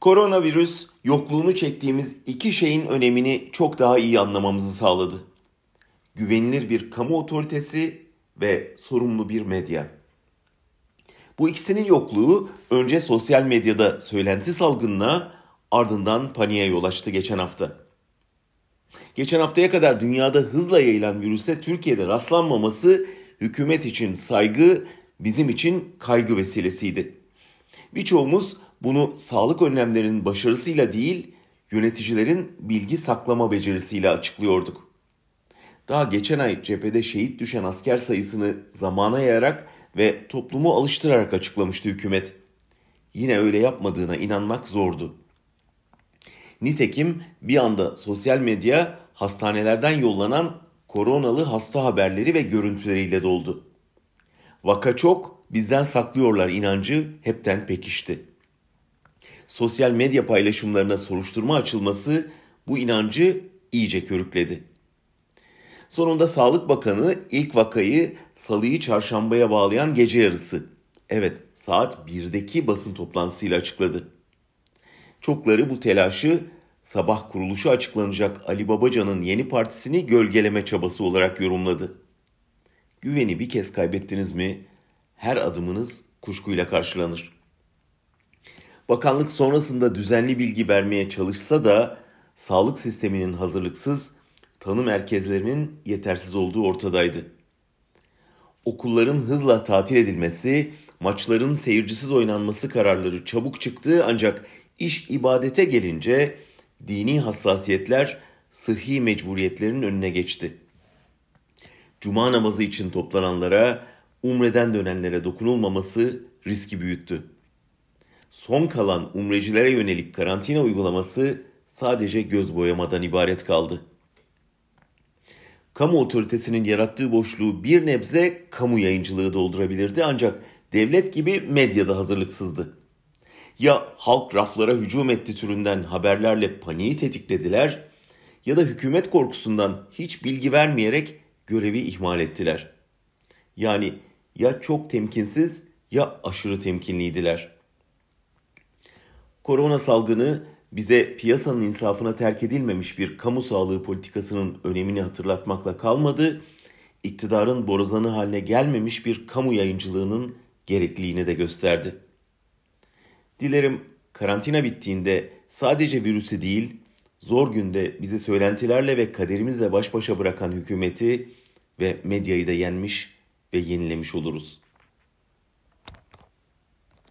Koronavirüs yokluğunu çektiğimiz iki şeyin önemini çok daha iyi anlamamızı sağladı. Güvenilir bir kamu otoritesi ve sorumlu bir medya. Bu ikisinin yokluğu önce sosyal medyada söylenti salgınına ardından paniğe yol açtı geçen hafta. Geçen haftaya kadar dünyada hızla yayılan virüse Türkiye'de rastlanmaması hükümet için saygı, bizim için kaygı vesilesiydi. Birçoğumuz bunu sağlık önlemlerinin başarısıyla değil, yöneticilerin bilgi saklama becerisiyle açıklıyorduk. Daha geçen ay cephede şehit düşen asker sayısını zamana yayarak ve toplumu alıştırarak açıklamıştı hükümet. Yine öyle yapmadığına inanmak zordu. Nitekim bir anda sosyal medya hastanelerden yollanan koronalı hasta haberleri ve görüntüleriyle doldu. Vaka çok, bizden saklıyorlar inancı hepten pekişti sosyal medya paylaşımlarına soruşturma açılması bu inancı iyice körükledi. Sonunda Sağlık Bakanı ilk vakayı salıyı çarşambaya bağlayan gece yarısı, evet saat 1'deki basın toplantısıyla açıkladı. Çokları bu telaşı sabah kuruluşu açıklanacak Ali Babacan'ın yeni partisini gölgeleme çabası olarak yorumladı. Güveni bir kez kaybettiniz mi her adımınız kuşkuyla karşılanır. Bakanlık sonrasında düzenli bilgi vermeye çalışsa da sağlık sisteminin hazırlıksız, tanı merkezlerinin yetersiz olduğu ortadaydı. Okulların hızla tatil edilmesi, maçların seyircisiz oynanması kararları çabuk çıktı ancak iş ibadete gelince dini hassasiyetler sıhhi mecburiyetlerin önüne geçti. Cuma namazı için toplananlara, umreden dönenlere dokunulmaması riski büyüttü son kalan umrecilere yönelik karantina uygulaması sadece göz boyamadan ibaret kaldı. Kamu otoritesinin yarattığı boşluğu bir nebze kamu yayıncılığı doldurabilirdi ancak devlet gibi medyada hazırlıksızdı. Ya halk raflara hücum etti türünden haberlerle paniği tetiklediler ya da hükümet korkusundan hiç bilgi vermeyerek görevi ihmal ettiler. Yani ya çok temkinsiz ya aşırı temkinliydiler.'' Korona salgını bize piyasanın insafına terk edilmemiş bir kamu sağlığı politikasının önemini hatırlatmakla kalmadı, iktidarın borazanı haline gelmemiş bir kamu yayıncılığının gerekliliğini de gösterdi. Dilerim karantina bittiğinde sadece virüsü değil, zor günde bizi söylentilerle ve kaderimizle baş başa bırakan hükümeti ve medyayı da yenmiş ve yenilemiş oluruz.''